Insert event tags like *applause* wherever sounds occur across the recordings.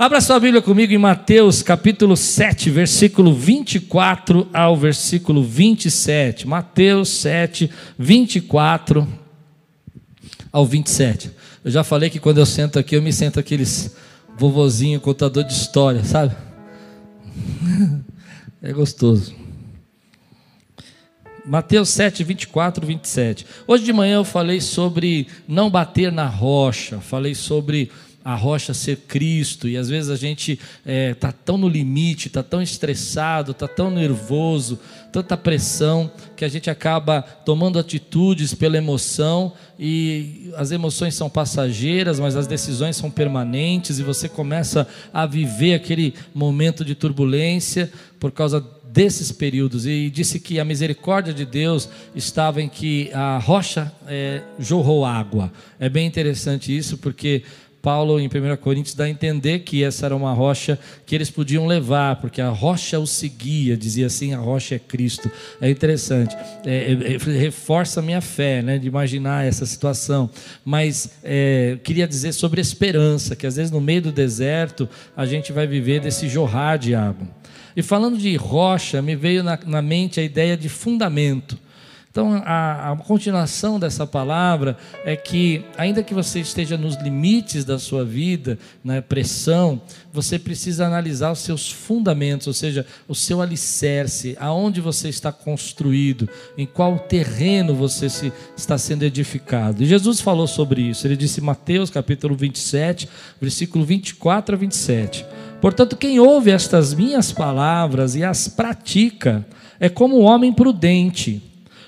Abra sua Bíblia comigo em Mateus capítulo 7, versículo 24 ao versículo 27. Mateus 7, 24 ao 27. Eu já falei que quando eu sento aqui, eu me sento aqueles vovozinho contador de história, sabe? *laughs* É gostoso. Mateus 7, 24, 27. Hoje de manhã eu falei sobre não bater na rocha, falei sobre a rocha ser Cristo, e às vezes a gente está é, tá tão no limite, está tão estressado, está tão nervoso, tanta pressão, que a gente acaba tomando atitudes pela emoção, e as emoções são passageiras, mas as decisões são permanentes, e você começa a viver aquele momento de turbulência por causa desses períodos e disse que a misericórdia de Deus estava em que a rocha é, jorrou água. É bem interessante isso porque Paulo, em 1 Coríntios, dá a entender que essa era uma rocha que eles podiam levar, porque a rocha o seguia, dizia assim: a rocha é Cristo. É interessante, é, é, é reforça a minha fé, né, de imaginar essa situação. Mas é, queria dizer sobre esperança, que às vezes no meio do deserto a gente vai viver desse jorrar de água. E falando de rocha, me veio na, na mente a ideia de fundamento. Então, a, a, continuação dessa palavra é que, ainda que você esteja nos limites da sua vida, na pressão, você precisa analisar os seus fundamentos, ou seja, o seu alicerce, aonde você está construído, em qual terreno você se, está sendo edificado. E Jesus falou sobre isso, ele disse em Mateus capítulo 27, versículo 24 a 27. Portanto, quem ouve estas minhas palavras e as pratica, é como um homem prudente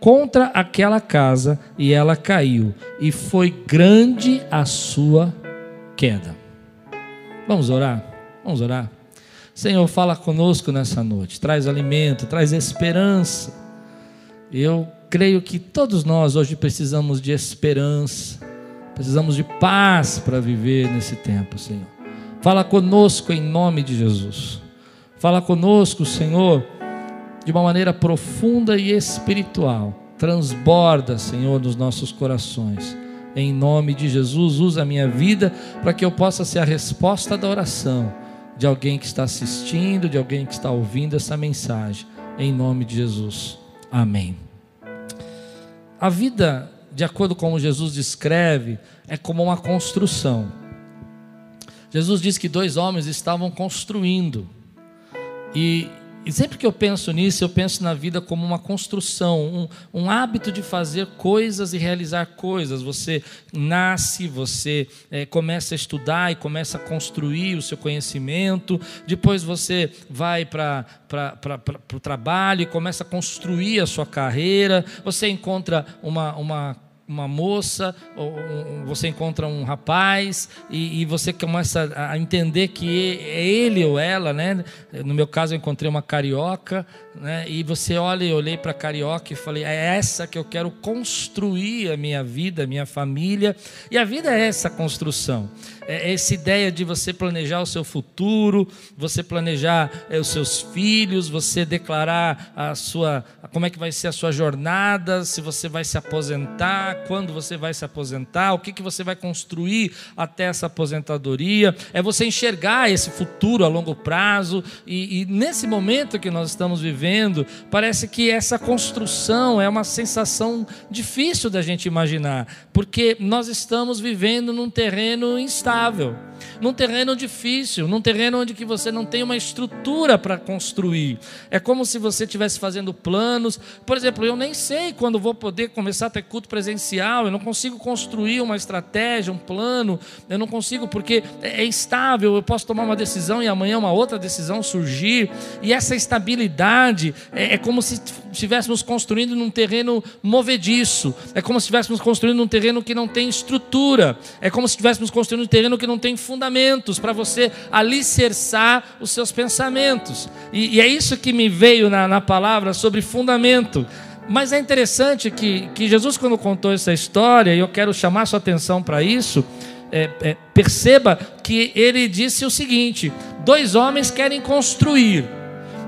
contra aquela casa e ela caiu, e foi grande a sua queda. Vamos orar? Vamos orar. Senhor, fala conosco nessa noite, traz alimento, traz esperança. Eu creio que todos nós hoje precisamos de esperança, precisamos de paz para viver nesse tempo, Senhor. Fala conosco em nome de Jesus. Fala conosco, Senhor de uma maneira profunda e espiritual. Transborda, Senhor, nos nossos corações. Em nome de Jesus, usa a minha vida para que eu possa ser a resposta da oração de alguém que está assistindo, de alguém que está ouvindo essa mensagem. Em nome de Jesus. Amém. A vida, de acordo com como Jesus descreve, é como uma construção. Jesus diz que dois homens estavam construindo. E e sempre que eu penso nisso, eu penso na vida como uma construção, um, um hábito de fazer coisas e realizar coisas. Você nasce, você é, começa a estudar e começa a construir o seu conhecimento, depois você vai para o trabalho e começa a construir a sua carreira, você encontra uma, uma uma moça, ou você encontra um rapaz e, e, você começa a entender que é ele ou ela, né? No meu caso, eu encontrei uma carioca, né? E você olha, eu olhei para a carioca e falei: é essa que eu quero construir a minha vida, a minha família. E a vida é essa construção. É, é essa ideia de você planejar o seu futuro, você planejar é, os seus filhos, você declarar a sua, como é que vai ser a sua jornada, se você vai se aposentar, quando você vai se aposentar, o que, que você vai construir até essa aposentadoria. É você enxergar esse futuro a longo prazo. E, e nesse momento que nós estamos vivendo, parece que essa construção é uma sensação difícil da gente imaginar, porque nós estamos vivendo num terreno instável instável, num terreno difícil, num terreno onde que você não tem uma estrutura para construir. É como se você estivesse fazendo planos. Por exemplo, eu nem sei quando vou poder começar a ter culto presencial, eu não consigo construir uma estratégia, um plano, eu não consigo porque é instável, eu posso tomar uma decisão e amanhã uma outra decisão surgir. E essa estabilidade é, é como se estivéssemos construindo num terreno movediço, é como se estivéssemos construindo num terreno que não tem estrutura, é como se estivéssemos construindo um terreno que não tem fundamentos, para você alicerçar os seus pensamentos. E, e, é isso que me veio na, na palavra sobre fundamento. Mas é interessante que, que Jesus, quando contou essa história, e eu quero chamar sua atenção para isso, é, é, perceba que ele disse o seguinte: dois homens querem construir,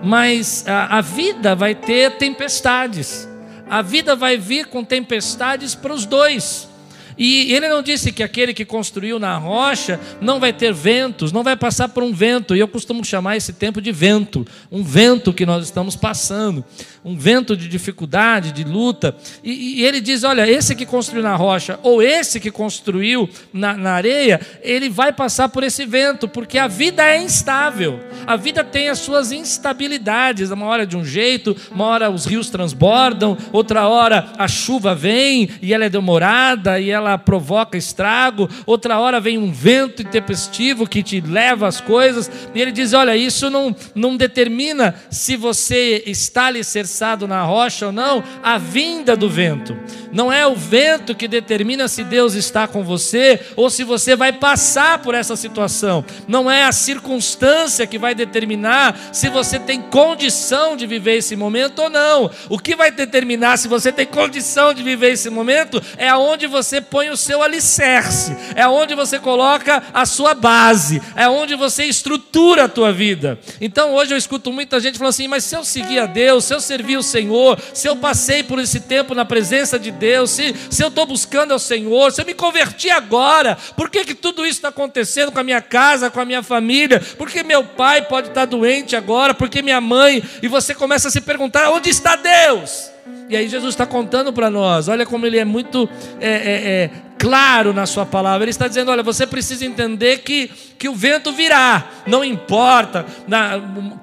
mas a, a vida vai ter tempestades, a vida vai vir com tempestades para os dois. E ele não disse que aquele que construiu na rocha não vai ter ventos, não vai passar por um vento. E eu costumo chamar esse tempo de vento, um vento que nós estamos passando, um vento de dificuldade, de luta. E, e ele diz: olha, esse que construiu na rocha, ou esse que construiu na, na areia, ele vai passar por esse vento, porque a vida é instável. A vida tem as suas instabilidades. Uma hora de um jeito, uma hora os rios transbordam, outra hora a chuva vem e ela é demorada e ela ela provoca estrago, outra hora vem um vento intempestivo que te leva as coisas, e ele diz: Olha, isso não, não determina se você está alicerçado na rocha ou não, a vinda do vento. Não é o vento que determina se Deus está com você ou se você vai passar por essa situação. Não é a circunstância que vai determinar se você tem condição de viver esse momento ou não. O que vai determinar se você tem condição de viver esse momento é aonde você põe o seu alicerce, é onde você coloca a sua base, é onde você estrutura a tua vida. Então hoje eu escuto muita gente falando assim: mas se eu seguir a Deus, se eu servir o Senhor, se eu passei por esse tempo na presença de Deus, se, se eu estou buscando ao Senhor, se eu me converti agora, por que, que tudo isso está acontecendo com a minha casa, com a minha família? Porque meu pai pode estar doente agora, porque minha mãe, e você começa a se perguntar: onde está Deus? E aí Jesus está contando para nós, olha como ele é muito é, é, é, claro na sua palavra. Ele está dizendo: olha, você precisa entender que, que o vento virá, não importa na,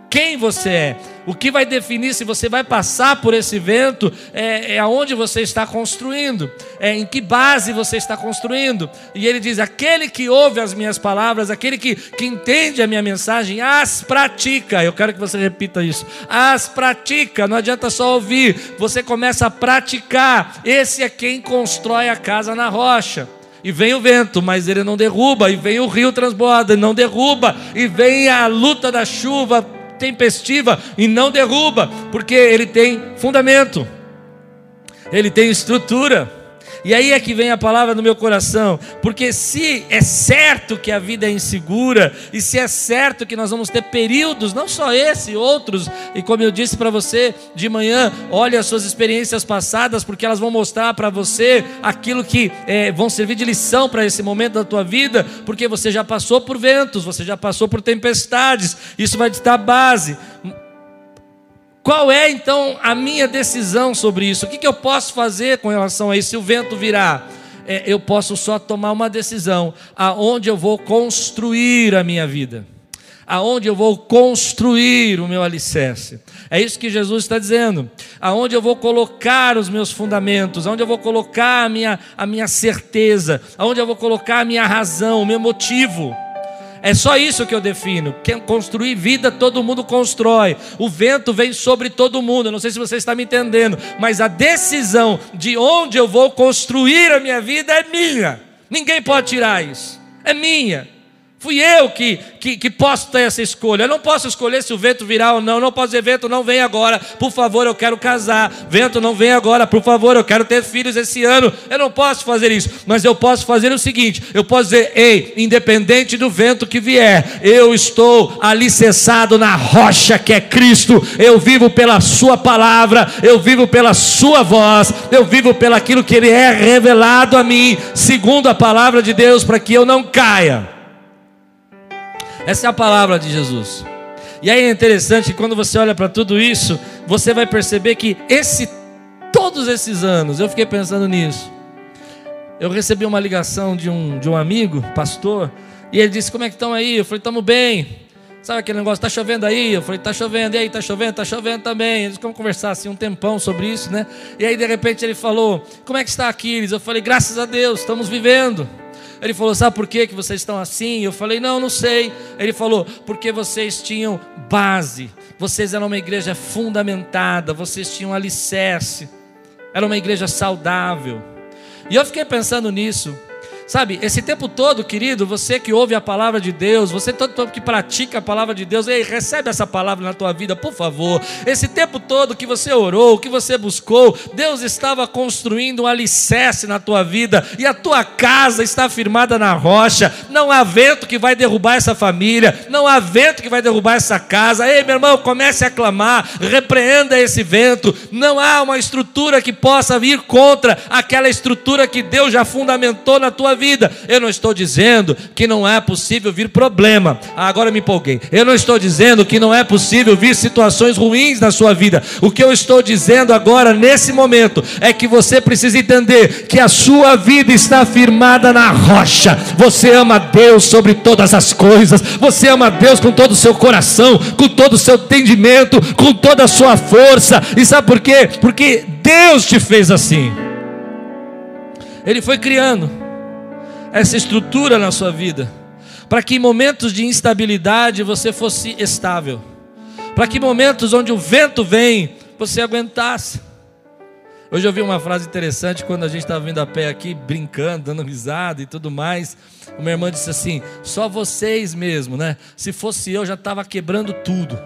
quem você é. O que vai definir se você vai passar por esse vento é, é aonde você está construindo, é em que base você está construindo. E ele diz: aquele que ouve as minhas palavras, aquele que, que entende a minha mensagem, as pratica. Eu quero que você repita isso: as pratica. Não adianta só ouvir, você começa a praticar. Esse é quem constrói a casa na rocha. E vem o vento, mas ele não derruba. E vem o rio transborda, e não derruba. E vem a luta da chuva, tempestiva e não derruba, porque ele tem fundamento, ele tem estrutura. E aí é que vem a palavra no meu coração, porque se é certo que a vida é insegura, e se é certo que nós vamos ter períodos, não só esse, outros, e como eu disse para você de manhã, olhe as suas experiências passadas, porque elas vão mostrar para você aquilo que é, vão servir de lição para esse momento da tua vida, porque você já passou por ventos, você já passou por tempestades, isso vai te dar base. Qual é então a minha decisão sobre isso? O que, que eu posso fazer com relação a isso? Se o vento virar, é, eu posso só tomar uma decisão: aonde eu vou construir a minha vida, aonde eu vou construir o meu alicerce. É isso que Jesus está dizendo. Aonde eu vou colocar os meus fundamentos, aonde eu vou colocar a minha, a minha certeza, aonde eu vou colocar a minha razão, o meu motivo. É só isso que eu defino. Quem construir vida, todo mundo constrói. O vento vem sobre todo mundo. Eu não sei se você está me entendendo, mas a decisão de onde eu vou construir a minha vida é minha. Ninguém pode tirar isso. É minha. Fui eu que, que, que, posso ter essa escolha. Eu não posso escolher se o vento virá ou não. Não posso dizer, vento, não vem agora. Por favor, eu quero casar. Vento, não vem agora. Por favor, eu quero ter filhos esse ano. Eu não posso fazer isso. Mas eu posso fazer o seguinte: eu posso dizer, ei, independente do vento que vier, eu estou alicerçado na rocha que é Cristo. Eu vivo pela Sua palavra. Eu vivo pela Sua voz. Eu vivo pelo aquilo que Ele é revelado a mim, segundo a palavra de Deus, para que eu não caia. Essa é a palavra de Jesus. E aí é interessante que quando você olha para tudo isso, você vai perceber que esse todos esses anos, eu fiquei pensando nisso. Eu recebi uma ligação de um, de um amigo, pastor, e ele disse: Como é que estão aí? Eu falei: Estamos bem. Sabe aquele negócio, está chovendo aí? Eu falei, está chovendo, e aí, está chovendo? Está chovendo também. Eles vamos conversar assim um tempão sobre isso, né? E aí, de repente, ele falou, como é que está Aquiles? Eu falei, graças a Deus, estamos vivendo. Ele falou: Sabe por que, vocês estão assim? Eu falei: Não, não sei. Ele falou: Porque vocês tinham base, vocês eram uma igreja fundamentada, vocês tinham alicerce, era uma igreja saudável. E eu fiquei pensando nisso. Sabe, esse tempo todo, querido, você que ouve a palavra de Deus, você todo, todo que pratica a palavra de Deus, ei, recebe essa palavra na tua vida, por favor. Esse tempo todo que você orou, que você buscou, Deus estava construindo um alicerce na tua vida e a tua casa está firmada na rocha. Não há vento que vai derrubar essa família, não há vento que vai derrubar essa casa. Ei, meu irmão, comece a clamar, repreenda esse vento. Não há uma estrutura que possa vir contra aquela estrutura que Deus já fundamentou na tua vida. Eu não estou dizendo que não é possível vir problema. Ah, agora me empolguei. Eu não estou dizendo que não é possível vir situações ruins na sua vida. O que eu estou dizendo agora, nesse momento, é que você precisa entender que a sua vida está firmada na rocha. Você ama Deus sobre todas as coisas. Você ama Deus com todo o seu coração, com todo o seu entendimento, com toda a sua força. E sabe por quê? Porque Deus te fez assim. Ele foi criando essa estrutura na sua vida, para que em momentos de instabilidade você fosse estável, para que momentos onde o vento vem, você aguentasse. Hoje eu vi uma frase interessante quando a gente estava vindo a pé aqui, brincando, dando risada e tudo mais. Uma irmã disse assim: só vocês mesmo, né? Se fosse eu, já estava quebrando tudo.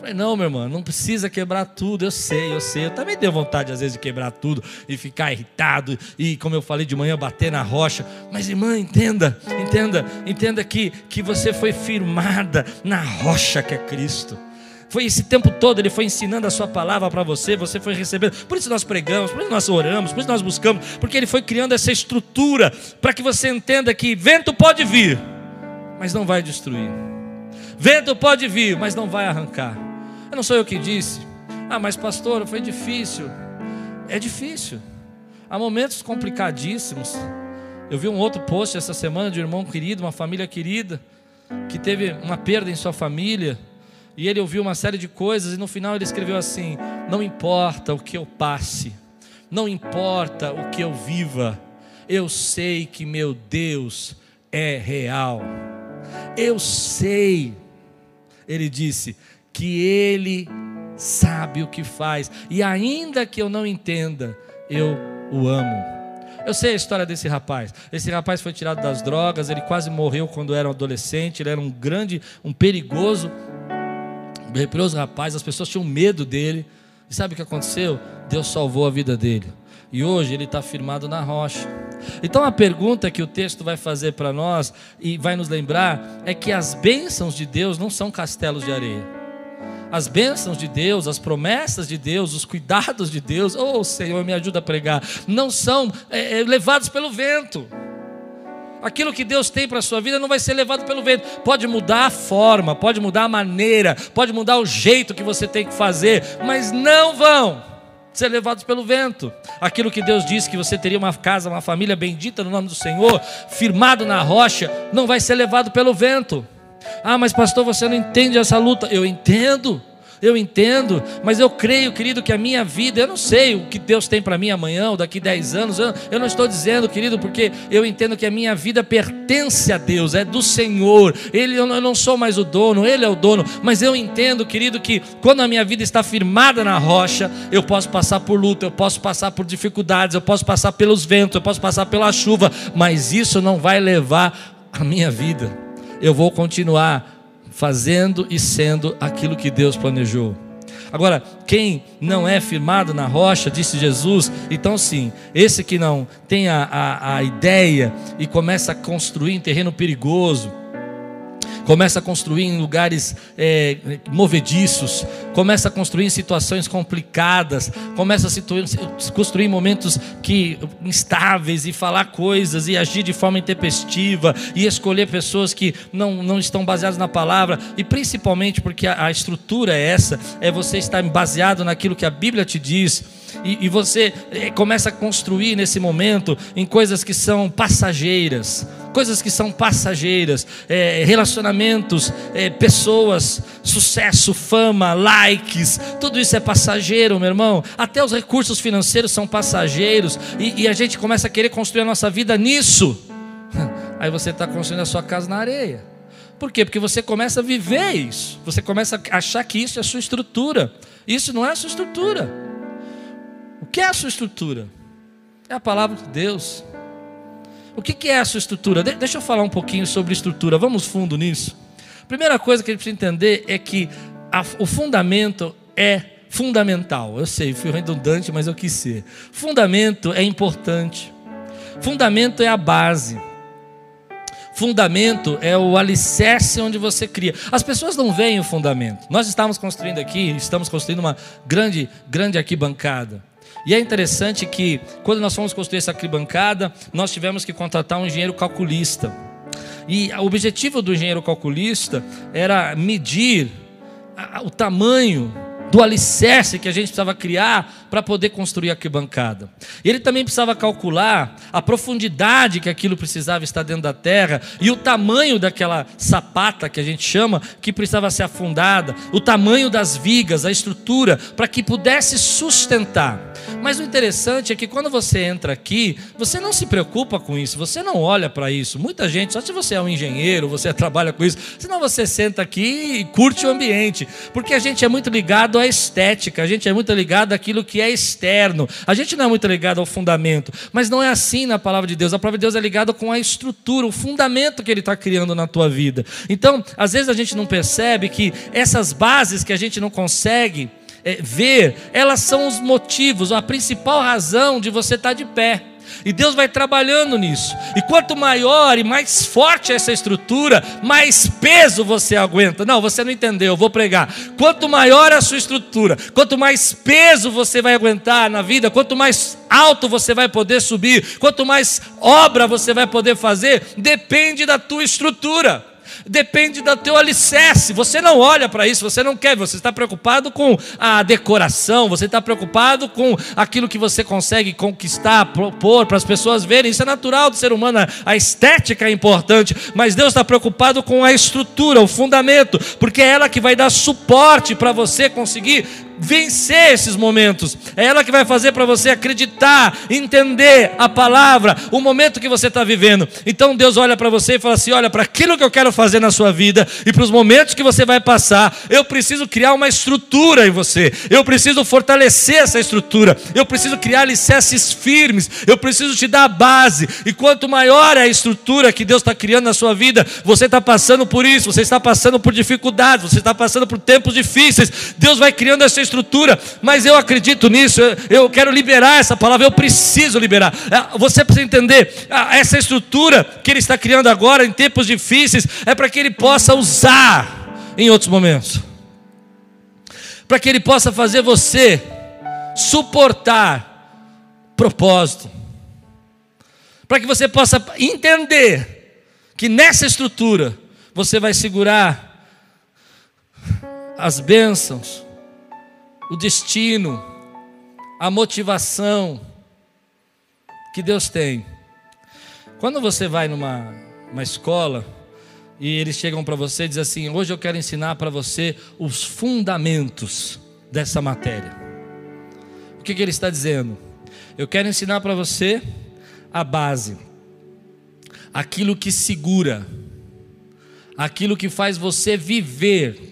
Falei, não, meu irmão, não precisa quebrar tudo, eu sei, eu sei. Eu também tenho vontade, às vezes, de quebrar tudo e ficar irritado e, como eu falei de manhã, bater na rocha. Mas, irmã, entenda, entenda, entenda que, que você foi firmada na rocha que é Cristo. Foi esse tempo todo, Ele foi ensinando a Sua palavra para você, você foi recebendo. Por isso nós pregamos, por isso nós oramos, por isso nós buscamos, porque Ele foi criando essa estrutura para que você entenda que vento pode vir, mas não vai destruir. Vento pode vir, mas não vai arrancar. Eu não sou eu que disse. Ah, mas pastor, foi difícil. É difícil. Há momentos complicadíssimos. Eu vi um outro post essa semana de um irmão querido, uma família querida, que teve uma perda em sua família. E ele ouviu uma série de coisas e no final ele escreveu assim: Não importa o que eu passe, não importa o que eu viva, eu sei que meu Deus é real. Eu sei, ele disse, que Ele sabe o que faz, e ainda que eu não entenda, eu o amo. Eu sei a história desse rapaz. Esse rapaz foi tirado das drogas, ele quase morreu quando era um adolescente, ele era um grande, um perigoso, um perigoso rapaz, as pessoas tinham medo dele. E sabe o que aconteceu? Deus salvou a vida dele. E hoje ele está firmado na rocha. Então a pergunta que o texto vai fazer para nós e vai nos lembrar é que as bênçãos de Deus não são castelos de areia as bênçãos de Deus, as promessas de Deus, os cuidados de Deus, oh Senhor, me ajuda a pregar, não são é, é levados pelo vento. Aquilo que Deus tem para a sua vida não vai ser levado pelo vento. Pode mudar a forma, pode mudar a maneira, pode mudar o jeito que você tem que fazer, mas não vão ser levados pelo vento. Aquilo que Deus disse que você teria uma casa, uma família bendita no nome do Senhor, firmado na rocha, não vai ser levado pelo vento. Ah, mas pastor, você não entende essa luta. Eu entendo, eu entendo, mas eu creio, querido, que a minha vida, eu não sei o que Deus tem para mim amanhã ou daqui 10 anos, eu, eu, não estou dizendo, querido, porque eu entendo que a minha vida pertence a Deus, é do Senhor, Ele, eu não sou mais o dono, Ele é o dono, mas eu entendo, querido, que quando a minha vida está firmada na rocha, eu posso passar por luta, eu posso passar por dificuldades, eu posso passar pelos ventos, eu posso passar pela chuva, mas isso não vai levar a minha vida eu vou continuar fazendo e sendo aquilo que Deus planejou. Agora, quem não é firmado na rocha, disse Jesus, então sim, esse que não tem a, a, a ideia e começa a construir em terreno perigoso, começa a construir em lugares é, movediços, começa a construir em situações complicadas, começa a construir em momentos que instáveis e falar coisas e agir de forma intempestiva e escolher pessoas que não, não estão baseadas na palavra. E principalmente porque a, a estrutura é essa, é você estar baseado naquilo que a Bíblia te diz. E, e você é, começa a construir nesse momento em coisas que são passageiras coisas que são passageiras, é, relacionamentos, é, pessoas, sucesso, fama, likes, tudo isso é passageiro, meu irmão. Até os recursos financeiros são passageiros e, e a gente começa a querer construir a nossa vida nisso. *laughs* Aí você está construindo a sua casa na areia. Por quê? Porque você começa a viver isso. Você começa a achar que isso é a sua estrutura. Isso não é a sua estrutura. O que é a sua estrutura? É a palavra de Deus. O que é a sua estrutura? De deixa eu falar um pouquinho sobre estrutura. Vamos fundo nisso. Primeira coisa que a gente precisa entender é que a, o fundamento é fundamental. Eu sei, fui redundante, mas eu quis ser. Fundamento é importante. Fundamento é a base. Fundamento é o alicerce onde você cria. As pessoas não veem o fundamento. Nós estamos construindo aqui, estamos construindo uma grande, grande arquibancada. E é interessante que, quando nós fomos construir essa arquibancada, nós tivemos que contratar um engenheiro calculista. E o objetivo do engenheiro calculista era medir o tamanho do alicerce que a gente precisava criar para poder construir a arquibancada. Ele também precisava calcular a profundidade que aquilo precisava estar dentro da terra e o tamanho daquela sapata que a gente chama, que precisava ser afundada, o tamanho das vigas, a estrutura, para que pudesse sustentar. Mas o interessante é que quando você entra aqui, você não se preocupa com isso, você não olha para isso. Muita gente, só se você é um engenheiro, você *laughs* trabalha com isso, senão você senta aqui e curte o ambiente, porque a gente é muito ligado à estética, a gente é muito ligado àquilo que é externo, a gente não é muito ligado ao fundamento, mas não é assim na palavra de Deus. A palavra de Deus é ligada com a estrutura, o fundamento que Ele está criando na tua vida. Então, às vezes a gente não percebe que essas bases que a gente não consegue é, ver, elas são os motivos, a principal razão de você estar tá de pé. E Deus vai trabalhando nisso. E quanto maior e mais forte essa estrutura, mais peso você aguenta. Não, você não entendeu, eu vou pregar. Quanto maior a sua estrutura, quanto mais peso você vai aguentar na vida, quanto mais alto você vai poder subir, quanto mais obra você vai poder fazer, depende da tua estrutura depende do teu alicerce. Você não olha para isso, você não quer, você está preocupado com a decoração, você está preocupado com aquilo que você consegue conquistar, propor para as pessoas verem. Isso é natural do ser humano, a estética é importante, mas Deus está preocupado com a estrutura, o fundamento, porque é ela que vai dar suporte para você conseguir vencer esses momentos. É ela que vai fazer para você acreditar, entender a palavra, o momento que você está vivendo. Então Deus olha para você e fala assim: olha, para aquilo que eu quero fazer na sua vida e para os momentos que você vai passar, eu preciso criar uma estrutura em você, eu preciso fortalecer essa estrutura, eu preciso criar alicerces firmes, eu preciso te dar a base. E quanto maior é a estrutura que Deus está criando na sua vida, você está passando por isso, você está passando por dificuldades, você está passando por tempos difíceis, Deus vai criando essa estrutura estrutura, mas eu acredito nisso, eu, quero liberar essa palavra, eu preciso liberar. É, você precisa entender, essa estrutura que Ele está criando agora, em tempos difíceis, é para que Ele possa usar em outros momentos, para que Ele possa fazer você suportar propósito, para que você possa entender que nessa estrutura você vai segurar as bênçãos, o destino, a motivação que Deus tem. Quando você vai numa uma escola e eles chegam para você e dizem assim: Hoje eu quero ensinar para você os fundamentos dessa matéria. O que, que ele está dizendo? Eu quero ensinar para você a base, aquilo que segura, aquilo que faz você viver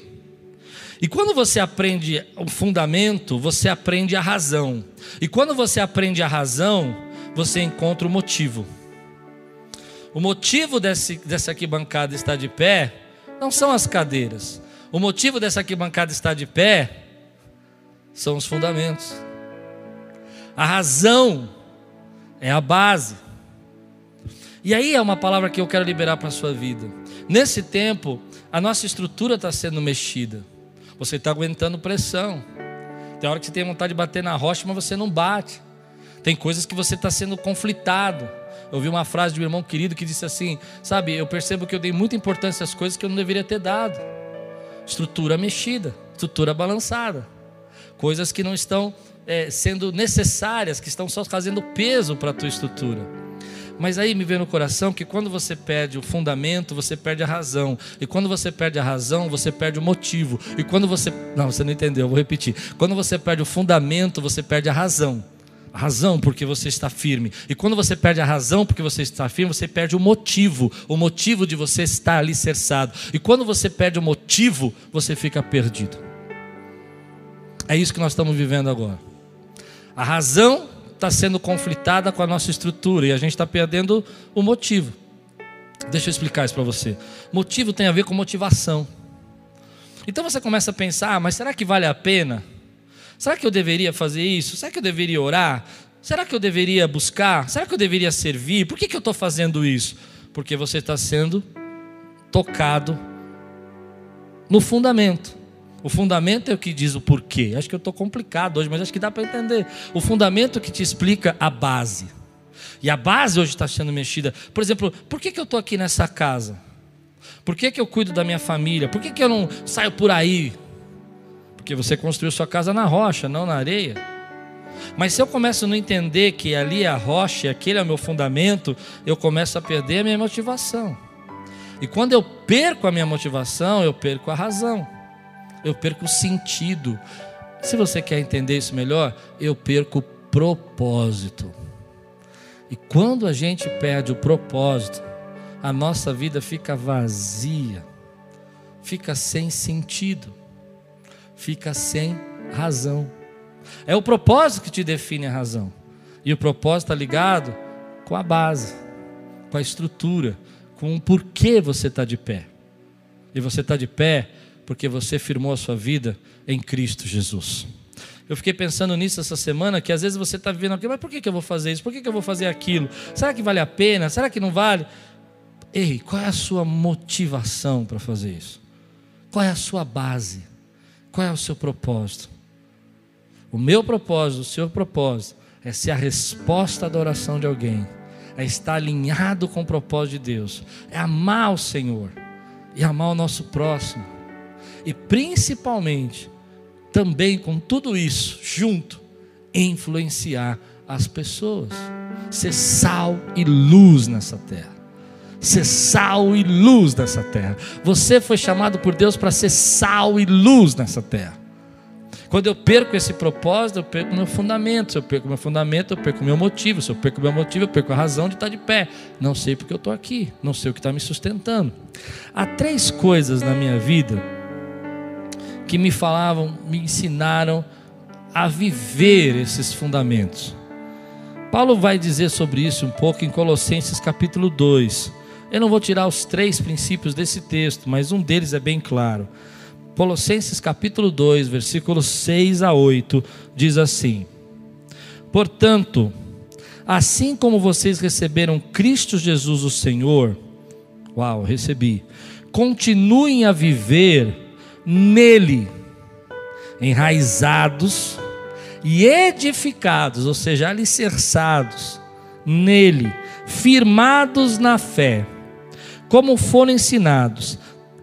e quando você aprende o fundamento, você aprende a razão. E quando você aprende a razão, você encontra o motivo. O motivo desse, dessa arquibancada estar de pé não são as cadeiras. O motivo dessa arquibancada estar de pé são os fundamentos. A razão é a base. E aí é uma palavra que eu quero liberar para a sua vida. Nesse tempo, a nossa estrutura está sendo mexida. Você está aguentando pressão. Tem hora que você tem vontade de bater na rocha, mas você não bate. Tem coisas que você está sendo conflitado. Eu ouvi uma frase de um irmão querido que disse assim: Sabe, eu percebo que eu dei muita importância às coisas que eu não deveria ter dado. Estrutura mexida, estrutura balançada. Coisas que não estão é, sendo necessárias, que estão só fazendo peso para a tua estrutura. Mas aí me vê no coração que quando você perde o fundamento, você perde a razão. E quando você perde a razão, você perde o motivo. E quando você. Não, você não entendeu, eu vou repetir. Quando você perde o fundamento, você perde a razão. A razão porque você está firme. E quando você perde a razão porque você está firme, você perde o motivo. O motivo de você estar alicerçado. E quando você perde o motivo, você fica perdido. É isso que nós estamos vivendo agora. A razão está sendo conflitada com a nossa estrutura e a gente está perdendo o motivo. Deixa eu explicar isso para você. Motivo tem a ver com motivação. Então você começa a pensar, ah, mas será que vale a pena? Será que eu deveria fazer isso? Será que eu deveria orar? Será que eu deveria buscar? Será que eu deveria servir? Por que, que eu estou fazendo isso? Porque você está sendo tocado no fundamento. O fundamento é o que diz o porquê. Acho que eu estou complicado hoje, mas acho que dá para entender. O fundamento que te explica a base. E a base hoje está sendo mexida. Por exemplo, por que, que eu estou aqui nessa casa? Por que, que eu cuido da minha família? Por que, que eu não saio por aí? Porque você construiu sua casa na rocha, não na areia. Mas se eu começo a não entender que ali é a rocha aquele é o meu fundamento, eu começo a perder a minha motivação. E quando eu perco a minha motivação, eu perco a razão, eu perco o sentido. Se você quer entender isso melhor, eu perco o propósito. E quando a gente perde o propósito, a nossa vida fica vazia, fica sem sentido, fica sem razão. É o propósito que te define a razão. E o propósito está ligado com a base, com a estrutura, com o porquê você está de pé. E você está de pé porque você firmou a sua vida em Cristo Jesus. Eu fiquei pensando nisso essa semana, que às vezes você está vivendo aqui, mas por que, que eu vou fazer isso? Por que, que eu vou fazer aquilo? Será que vale a pena? Será que não vale? Ei, qual é a sua motivação para fazer isso? Qual é a sua base? Qual é o seu propósito? O meu propósito, o seu propósito, é ser a resposta da oração de alguém, é estar alinhado com o propósito de Deus, é amar o Senhor e amar o nosso próximo, e principalmente, também com tudo isso junto, influenciar as pessoas, ser sal e luz nessa terra. Ser sal e luz nessa terra. Você foi chamado por Deus para ser sal e luz nessa terra. Quando eu perco esse propósito, eu perco meu fundamento. Se eu perco meu fundamento, eu perco meu motivo. Se eu perco meu motivo, eu perco a razão de estar de pé. Não sei porque eu estou aqui, não sei o que está me sustentando. Há três coisas na minha vida que me falavam, me ensinaram a viver esses fundamentos. Paulo vai dizer sobre isso um pouco em Colossenses capítulo 2. Eu não vou tirar os três princípios desse texto, mas um deles é bem claro. Colossenses capítulo 2, versículos 6 a 8, diz assim: Portanto, assim como vocês receberam Cristo Jesus o Senhor, uau, recebi, continuem a viver nele, enraizados e edificados, ou seja, alicerçados nele, firmados na fé, como foram ensinados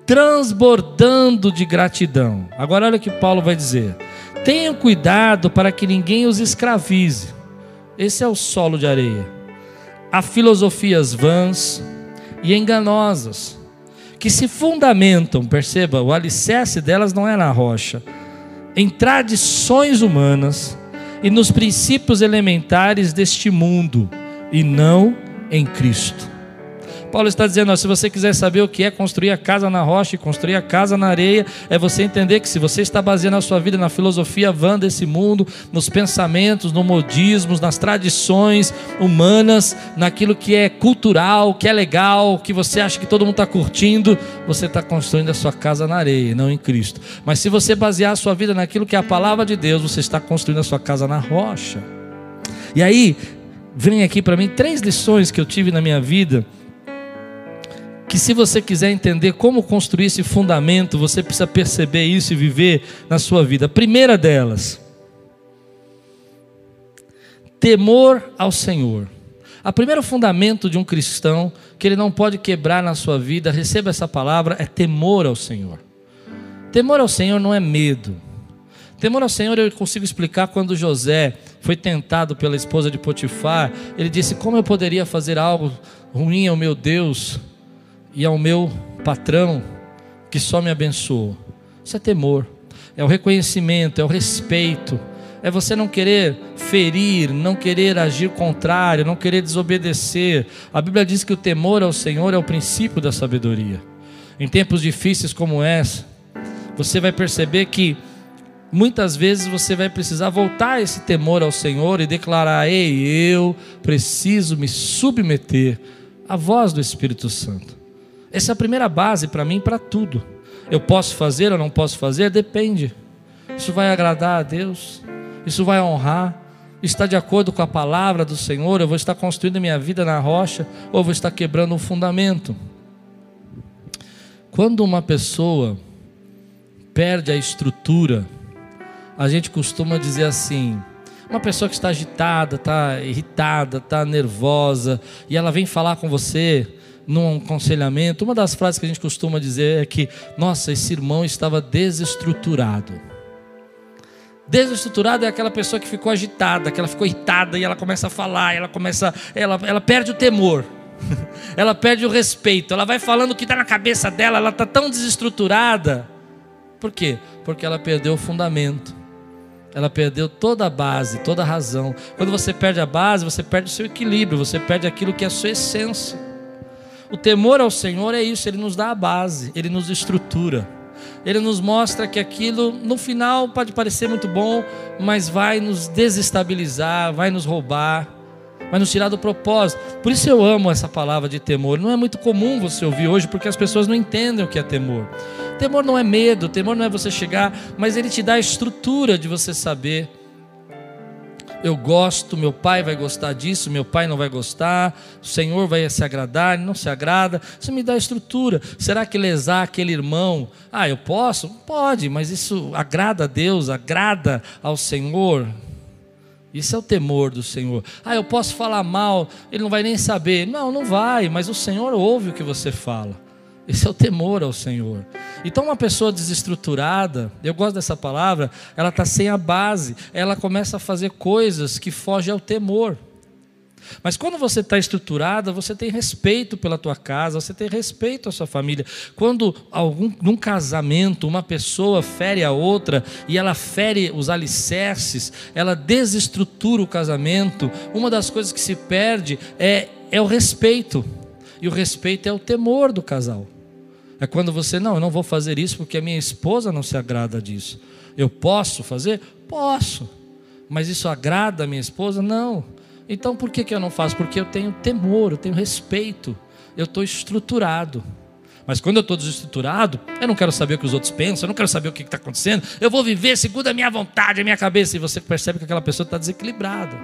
transbordando de gratidão. Agora olha o que Paulo vai dizer: tenham cuidado para que ninguém os escravize. Esse é o solo de areia. Há filosofias vãs e enganosas que se fundamentam, perceba, o alicerce delas não é na rocha, em tradições humanas e nos princípios elementares deste mundo e não em Cristo. Paulo está dizendo: ó, se você quiser saber o que é construir a casa na rocha e construir a casa na areia, é você entender que se você está baseando a sua vida na filosofia vã desse mundo, nos pensamentos, no modismos, nas tradições humanas, naquilo que é cultural, que é legal, que você acha que todo mundo está curtindo, você está construindo a sua casa na areia, não em Cristo. Mas se você basear a sua vida naquilo que é a palavra de Deus, você está construindo a sua casa na rocha. E aí, vem aqui para mim três lições que eu tive na minha vida que se você quiser entender como construir esse fundamento, você precisa perceber isso e viver na sua vida. A primeira delas, temor ao Senhor. A primeiro fundamento de um cristão que ele não pode quebrar na sua vida, receba essa palavra, é temor ao Senhor. Temor ao Senhor não é medo. Temor ao Senhor eu consigo explicar quando José foi tentado pela esposa de Potifar, ele disse: Como eu poderia fazer algo ruim ao meu Deus? E ao meu patrão que só me abençoou. Isso é temor, é o reconhecimento, é o respeito, é você não querer ferir, não querer agir contrário, não querer desobedecer. A Bíblia diz que o temor ao Senhor é o princípio da sabedoria. Em tempos difíceis como essa, você vai perceber que muitas vezes você vai precisar voltar esse temor ao Senhor e declarar: Ei, eu preciso me submeter à voz do Espírito Santo. Essa é a primeira base para mim, para tudo. Eu posso fazer ou não posso fazer? Depende. Isso vai agradar a Deus? Isso vai honrar? Está de acordo com a palavra do Senhor? Eu vou estar construindo minha vida na rocha ou vou estar quebrando um fundamento? Quando uma pessoa perde a estrutura, a gente costuma dizer assim: uma pessoa que está agitada, está irritada, está nervosa, e ela vem falar com você num aconselhamento, uma das frases que a gente costuma dizer é que, nossa, esse irmão estava desestruturado. Desestruturado é aquela pessoa que ficou agitada, que ela ficou irritada e ela começa a falar, ela começa, ela, ela perde o temor. *laughs* ela perde o respeito, ela vai falando o que está na cabeça dela, ela está tão desestruturada. Por quê? Porque ela perdeu o fundamento, ela perdeu toda a base, toda a razão. Quando você perde a base, você perde o seu equilíbrio, você perde aquilo que é a sua essência. O temor ao Senhor é isso, ele nos dá a base, ele nos estrutura. Ele nos mostra que aquilo, no final, pode parecer muito bom, mas vai nos desestabilizar, vai nos roubar, vai nos tirar do propósito. Por isso eu amo essa palavra de temor. Não é muito comum você ouvir hoje, porque as pessoas não entendem o que é temor. Temor não é medo, temor não é você chegar, mas ele te dá a estrutura de você saber eu gosto, meu pai vai gostar disso, meu pai não vai gostar, o Senhor vai se agradar, não se agrada. Isso me dá estrutura. Será que lesar aquele irmão? Ah, eu posso? Pode, mas isso agrada a Deus, agrada ao Senhor. Isso é o temor do Senhor. Ah, eu posso falar mal, ele não vai nem saber. Não, não vai, mas o Senhor ouve o que você fala. Esse é o temor ao Senhor. Então, uma pessoa desestruturada, eu gosto dessa palavra, ela está sem a base, ela começa a fazer coisas que fogem ao temor. Mas quando você está estruturada, você tem respeito pela tua casa, você tem respeito à sua família. Quando algum, num casamento uma pessoa fere a outra e ela fere os alicerces, ela desestrutura o casamento, uma das coisas que se perde é, é o respeito. E o respeito é o temor do casal. É quando você, não, eu não vou fazer isso porque a minha esposa não se agrada disso. Eu posso fazer? Posso. Mas isso agrada a minha esposa? Não. Então por que, que eu não faço? Porque eu tenho temor, eu tenho respeito, eu estou estruturado. Mas quando eu estou desestruturado, eu não quero saber o que os outros pensam, eu não quero saber o que está acontecendo, eu vou viver segundo a minha vontade, a minha cabeça, e você percebe que aquela pessoa está desequilibrada.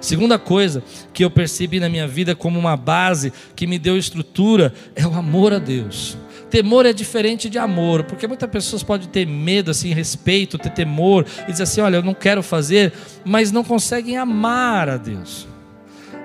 Segunda coisa que eu percebi na minha vida como uma base que me deu estrutura é o amor a Deus. Temor é diferente de amor, porque muitas pessoas podem ter medo, assim, respeito, ter temor, e dizer assim: olha, eu não quero fazer, mas não conseguem amar a Deus.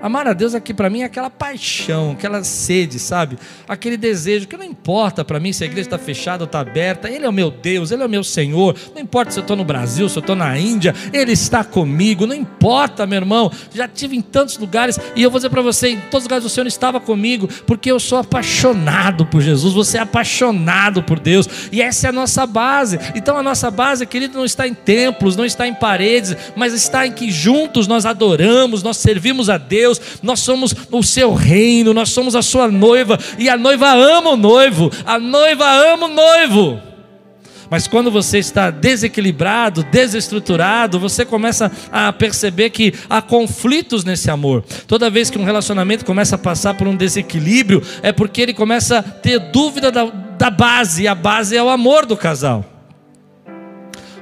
Amar a Deus aqui para mim é aquela paixão, aquela sede, sabe? Aquele desejo que não importa para mim se a igreja está fechada ou está aberta, Ele é o meu Deus, Ele é o meu Senhor. Não importa se eu estou no Brasil, se eu estou na Índia, Ele está comigo. Não importa, meu irmão. Já tive em tantos lugares e eu vou dizer para você: em todos os lugares o Senhor estava comigo, porque eu sou apaixonado por Jesus. Você é apaixonado por Deus e essa é a nossa base. Então a nossa base, querido, não está em templos, não está em paredes, mas está em que juntos nós adoramos, nós servimos a Deus Deus, nós somos o seu reino, nós somos a sua noiva, e a noiva ama o noivo, a noiva ama o noivo. Mas quando você está desequilibrado, desestruturado, você começa a perceber que há conflitos nesse amor. Toda vez que um relacionamento começa a passar por um desequilíbrio, é porque ele começa a ter dúvida da, da base, e a base é o amor do casal.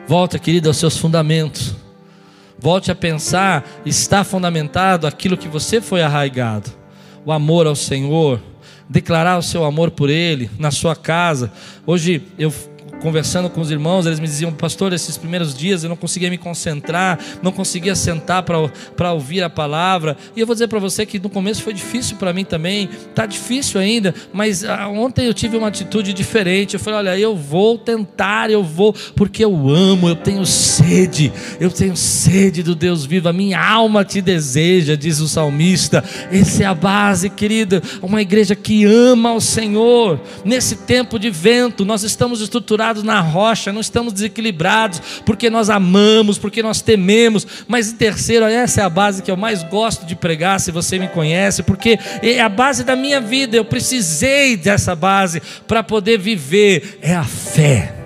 Volta, querido, aos seus fundamentos. Volte a pensar, está fundamentado aquilo que você foi arraigado. O amor ao Senhor, declarar o seu amor por Ele na sua casa. Hoje eu conversando com os irmãos, eles me diziam, pastor, esses primeiros dias eu não conseguia me concentrar, não conseguia sentar para ouvir a palavra. E eu vou dizer para você que no começo foi difícil para mim também, está difícil ainda, mas ah, ontem eu tive uma atitude diferente. Eu falei, olha, eu vou tentar, eu vou, porque eu amo, eu tenho sede, eu tenho sede do Deus vivo, a minha alma te deseja, diz o salmista. Essa é a base, querida, uma igreja que ama o Senhor. Nesse tempo de vento, nós estamos estruturados na rocha, não estamos desequilibrados, porque nós amamos, porque nós tememos. Mas em terceiro, essa é a base que eu mais gosto de pregar, se você me conhece, porque é a base da minha vida, eu precisei dessa base para poder viver, é a fé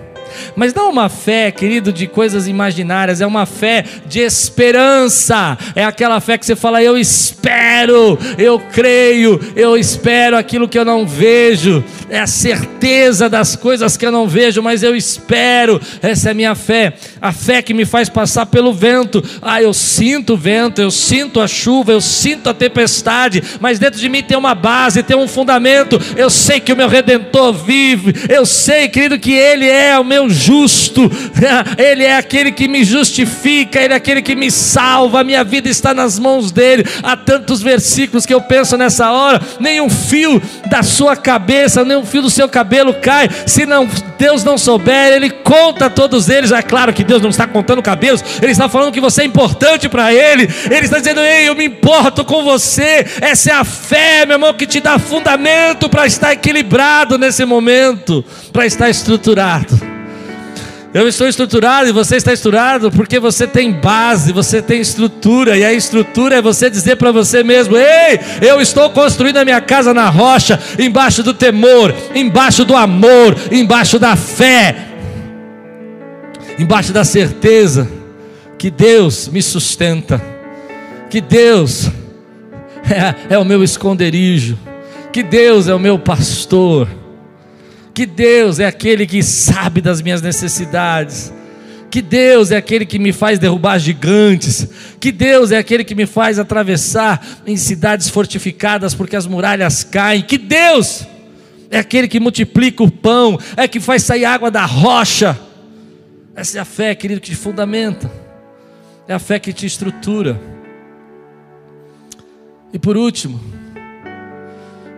mas não uma fé, querido, de coisas imaginárias, é uma fé de esperança. É aquela fé que você fala: eu espero, eu creio, eu espero aquilo que eu não vejo. É a certeza das coisas que eu não vejo, mas eu espero. Essa é a minha fé. A fé que me faz passar pelo vento. Ah, eu sinto o vento, eu sinto a chuva, eu sinto a tempestade, mas dentro de mim tem uma base, tem um fundamento. Eu sei que o meu redentor vive. Eu sei, querido, que ele é o meu justo. *laughs* Ele é aquele que me justifica, ele é aquele que me salva. A minha vida está nas mãos dele. Há tantos versículos que eu penso nessa hora, nenhum fio da sua cabeça, nenhum fio do seu cabelo cai. Se não Deus não souber, ele conta todos eles. É claro que Deus não está contando cabelos, ele está falando que você é importante para ele. Ele está dizendo: "Ei, eu me importo com você". Essa é a fé, meu irmão, que te dá fundamento para estar equilibrado nesse momento, para estar estruturado. Eu estou estruturado e você está estruturado porque você tem base, você tem estrutura, e a estrutura é você dizer para você mesmo: Ei, eu estou construindo a minha casa na rocha, embaixo do temor, embaixo do amor, embaixo da fé, embaixo da certeza que Deus me sustenta, que Deus *laughs* é, é o meu esconderijo, que Deus é o meu pastor que Deus é aquele que sabe das minhas necessidades, que Deus é aquele que me faz derrubar gigantes, que Deus é aquele que me faz atravessar em cidades fortificadas porque as muralhas caem, que Deus é aquele que multiplica o pão, é que faz sair água da rocha. Essa é a fé, querido, que te fundamenta, é a fé que te estrutura. E por último,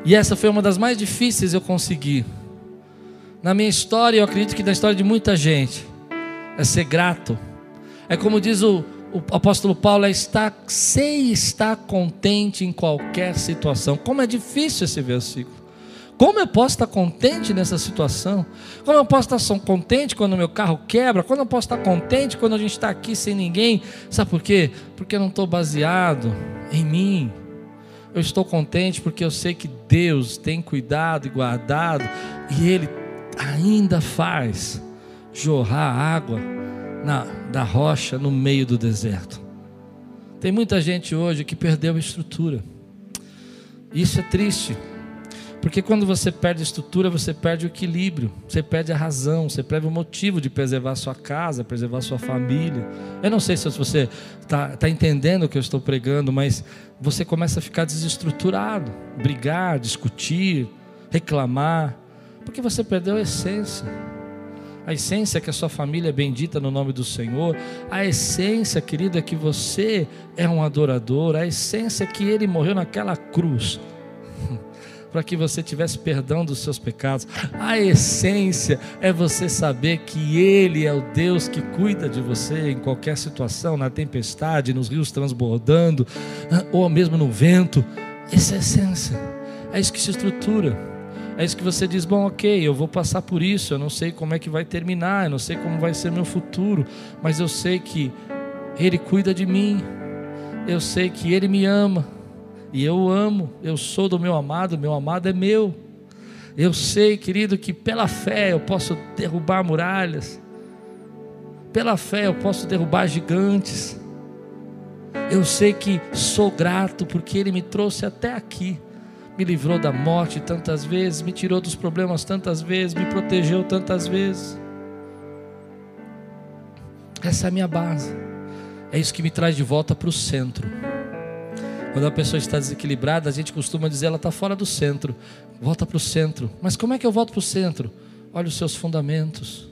e essa foi uma das mais difíceis eu conseguir na minha história, eu acredito que na história de muita gente, é ser grato. É como diz o, o apóstolo Paulo, é estar, sei estar contente em qualquer situação. Como é difícil esse versículo. Como eu posso estar contente nessa situação? Como eu posso estar contente quando meu carro quebra? Como eu posso estar contente quando a gente está aqui sem ninguém? Sabe por quê? Porque eu não estou baseado em mim. Eu estou contente porque eu sei que Deus tem cuidado e guardado e Ele ainda faz jorrar água na, da rocha no meio do deserto. Tem muita gente hoje que perdeu a estrutura. Isso é triste. Porque quando você perde a estrutura, você perde o equilíbrio, você perde a razão, você perde o motivo de preservar sua casa, preservar sua família. Eu não sei se você está tá entendendo o que eu estou pregando, mas você começa a ficar desestruturado, brigar, discutir, reclamar. Porque você perdeu a essência. A essência é que a sua família é bendita no nome do Senhor. A essência, querida, é que você é um adorador. A essência é que Ele morreu naquela cruz *laughs* para que você tivesse perdão dos seus pecados. A essência é você saber que Ele é o Deus que cuida de você em qualquer situação, na tempestade, nos rios transbordando, ou mesmo no vento. Essa é a essência. É isso que se estrutura. É isso que você diz: bom, ok, eu vou passar por isso, eu não sei como é que vai terminar, eu não sei como vai ser meu futuro, mas eu sei que Ele cuida de mim, eu sei que Ele me ama, e eu amo, eu sou do meu amado, meu amado é meu. Eu sei, querido, que pela fé eu posso derrubar muralhas, pela fé eu posso derrubar gigantes. Eu sei que sou grato porque Ele me trouxe até aqui me livrou da morte tantas vezes, me tirou dos problemas tantas vezes, me protegeu tantas vezes. Essa é a minha base. É isso que me traz de volta para o centro. Quando a pessoa está desequilibrada, a gente costuma dizer ela está fora do centro. Volta para o centro. Mas como é que eu volto para o centro? Olha os seus fundamentos.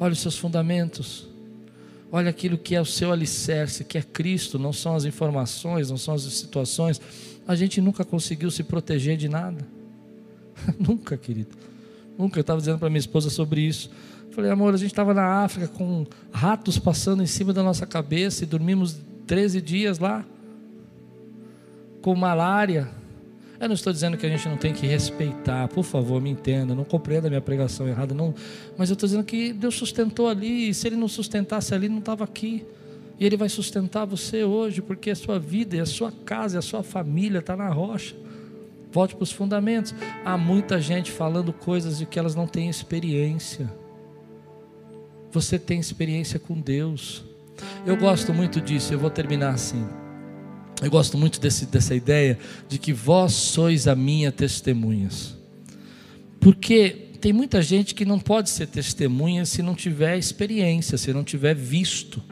Olha os seus fundamentos. Olha aquilo que é o seu alicerce, que é Cristo, não são as informações, não são as situações a gente nunca conseguiu se proteger de nada. *laughs* nunca, querido. Nunca. Eu estava dizendo para minha esposa sobre isso. Falei, amor, a gente estava na África com ratos passando em cima da nossa cabeça e dormimos 13 dias lá com malária. Eu não estou dizendo que a gente não tem que respeitar, por favor, me entenda, não compreenda a minha pregação errada, não. Mas eu estou dizendo que Deus sustentou ali, e se Ele não sustentasse ali, não estava aqui. E Ele vai sustentar você hoje, porque a sua vida, a sua casa, a sua família está na rocha. Volte para os fundamentos. Há muita gente falando coisas de que elas não têm experiência. você tem experiência com Deus. Eu gosto muito disso, eu vou terminar assim. Eu gosto muito desse, dessa ideia de que vós sois a minha testemunhas. Porque tem muita gente que não pode ser testemunha se não tiver experiência, se não tiver visto.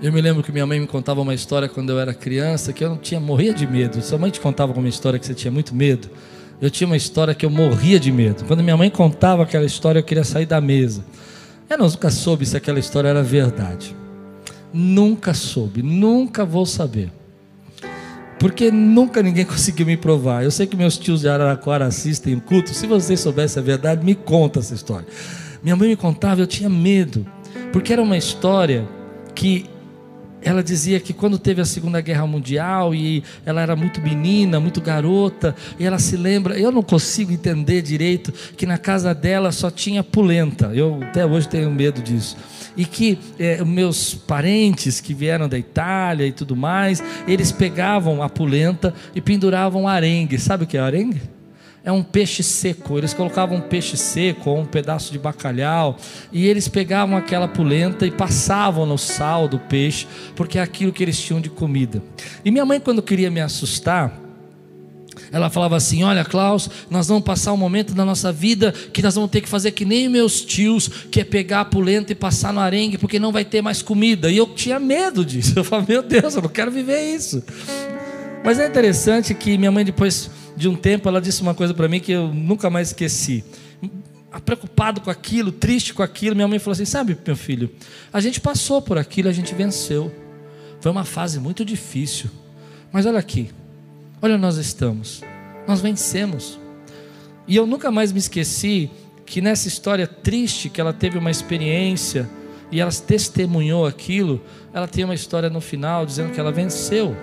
Eu me lembro que minha mãe me contava uma história quando eu era criança que eu não tinha morria de medo. Sua mãe te contava uma história que você tinha muito medo. Eu tinha uma história que eu morria de medo. Quando minha mãe contava aquela história, eu queria sair da mesa. Eu nunca soube se aquela história era verdade. Nunca soube, nunca vou saber. Porque nunca ninguém *laughs* conseguiu me provar. Eu sei que meus tios de Araraquara assistem o culto. Se vocês soubessem a verdade, me conta essa história. Minha mãe me contava, eu tinha medo. Porque era uma história que ela dizia que quando teve a Segunda Guerra Mundial e ela era muito menina, muito garota, e ela se lembra, eu não consigo entender direito que na casa dela só tinha pulenta. Eu até hoje tenho medo disso. E que é, meus parentes que vieram da Itália e tudo mais, eles pegavam a pulenta e penduravam arengue. Sabe o que é arengue? É um peixe seco. Eles colocavam um peixe seco ou um pedaço de bacalhau e eles pegavam aquela polenta e passavam no sal do peixe, porque é aquilo que eles tinham de comida. E minha mãe, quando queria me assustar, ela falava assim: Olha, Klaus, nós vamos passar um momento na nossa vida que nós vamos ter que fazer que nem meus tios, que é pegar a polenta e passar no arengue, porque não vai ter mais comida. E eu tinha medo disso. Eu falava: Meu Deus, eu não quero viver isso. Mas é interessante que minha mãe depois de um tempo, ela disse uma coisa para mim que eu nunca mais esqueci. Preocupado com aquilo, triste com aquilo, minha mãe falou assim: Sabe, meu filho, a gente passou por aquilo, a gente venceu. Foi uma fase muito difícil. Mas olha aqui, olha onde nós estamos. Nós vencemos. E eu nunca mais me esqueci que nessa história triste que ela teve uma experiência e ela testemunhou aquilo, ela tem uma história no final dizendo que ela venceu.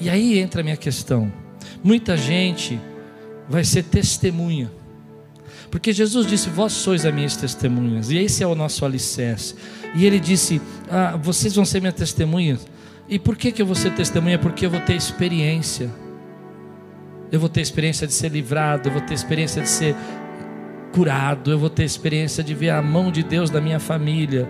E aí entra a minha questão. Muita gente vai ser testemunha. Porque Jesus disse: Vós sois as minhas testemunhas. E esse é o nosso alicerce. E ele disse: ah, Vocês vão ser minhas testemunhas. E por que, que eu vou ser testemunha? Porque eu vou ter experiência. Eu vou ter experiência de ser livrado. Eu vou ter experiência de ser curado. Eu vou ter experiência de ver a mão de Deus na minha família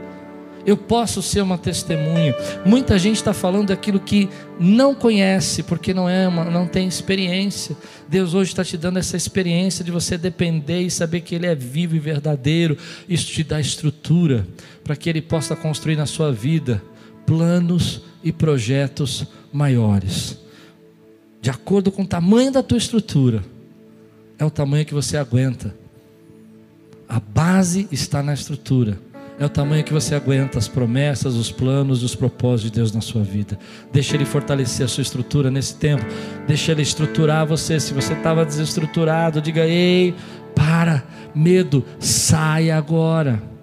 eu posso ser uma testemunha. Muita gente está falando daquilo que não conhece, porque não é uma, não tem experiência. Deus hoje está te dando essa experiência de você depender e saber que Ele é vivo e verdadeiro. Isso te dá estrutura para que Ele possa construir na sua vida planos e projetos maiores. De acordo com o tamanho da tua estrutura, é o tamanho que você aguenta. A base está na estrutura é o tamanho que você aguenta as promessas, os planos, os propósitos de Deus na sua vida. Deixa Ele fortalecer a sua estrutura nesse tempo. Deixa Ele estruturar você. Se você estava desestruturado, diga: Ei, para, medo, sai agora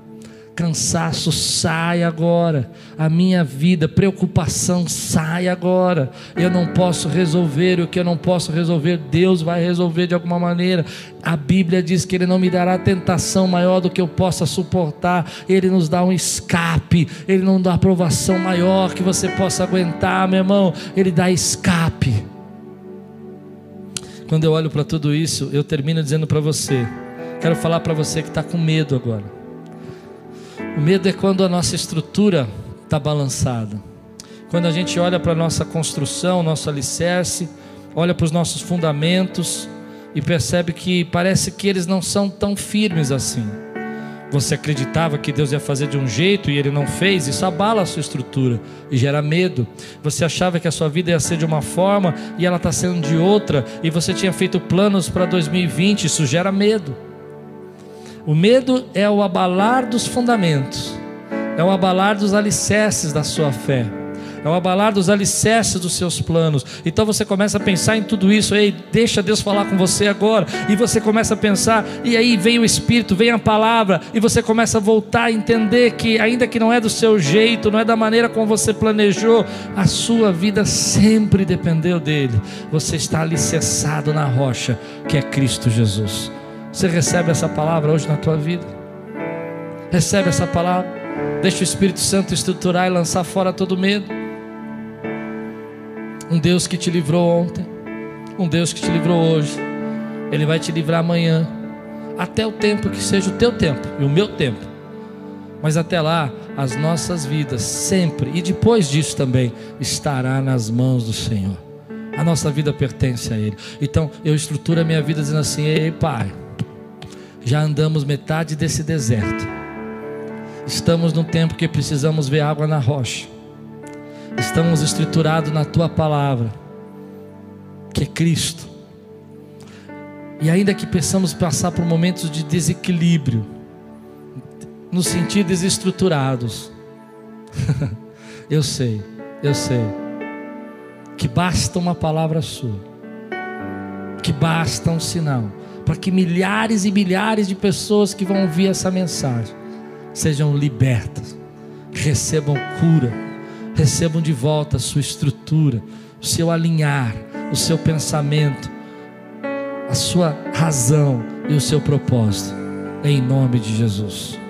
cansaço sai agora, a minha vida, preocupação sai agora. Eu não posso resolver o que eu não posso resolver, Deus vai resolver de alguma maneira. A Bíblia diz que Ele não me dará tentação maior do que eu possa suportar, Ele nos dá um escape, Ele não dá aprovação maior que você possa aguentar, meu irmão, Ele dá escape. Quando eu olho para tudo isso, eu termino dizendo para você, quero falar para você que está com medo agora. O medo é quando a nossa estrutura está balançada. Quando a gente olha para a nossa construção, nosso alicerce, olha para os nossos fundamentos e percebe que parece que eles não são tão firmes assim. Você acreditava que Deus ia fazer de um jeito e ele não fez, isso abala a sua estrutura e gera medo. Você achava que a sua vida ia ser de uma forma e ela está sendo de outra, e você tinha feito planos para 2020, isso gera medo. O medo é o abalar dos fundamentos, é o abalar dos alicerces da sua fé, é o abalar dos alicerces dos seus planos. Então você começa a pensar em tudo isso, ei, deixa Deus falar com você agora, e você começa a pensar, e aí vem o Espírito, vem a palavra, e você começa a voltar a entender que, ainda que não é do seu jeito, não é da maneira como você planejou, a sua vida sempre dependeu dele. Você está alicerçado na rocha que é Cristo Jesus. Você recebe essa palavra hoje na tua vida? Recebe essa palavra. Deixa o Espírito Santo estruturar e lançar fora todo medo. Um Deus que te livrou ontem, um Deus que te livrou hoje, Ele vai te livrar amanhã. até o tempo que seja o teu tempo e o meu tempo. Mas até lá, as nossas vidas sempre e depois disso também estará nas mãos do Senhor. A nossa vida pertence a Ele. Então eu estruturo a minha vida dizendo assim: Ei, Pai, já andamos metade desse deserto. Estamos num tempo que precisamos ver água na rocha. Estamos estruturados na Tua palavra, que é Cristo. E ainda que pensamos passar por momentos de desequilíbrio, nos sentir desestruturados, *laughs* eu sei, eu sei que basta uma palavra sua, que basta um sinal, para que milhares e milhares de pessoas que vão ouvir essa mensagem sejam libertas, recebam cura, recebam de volta a sua estrutura, o seu alinhar, o seu pensamento, a sua razão e o seu propósito, em nome de Jesus.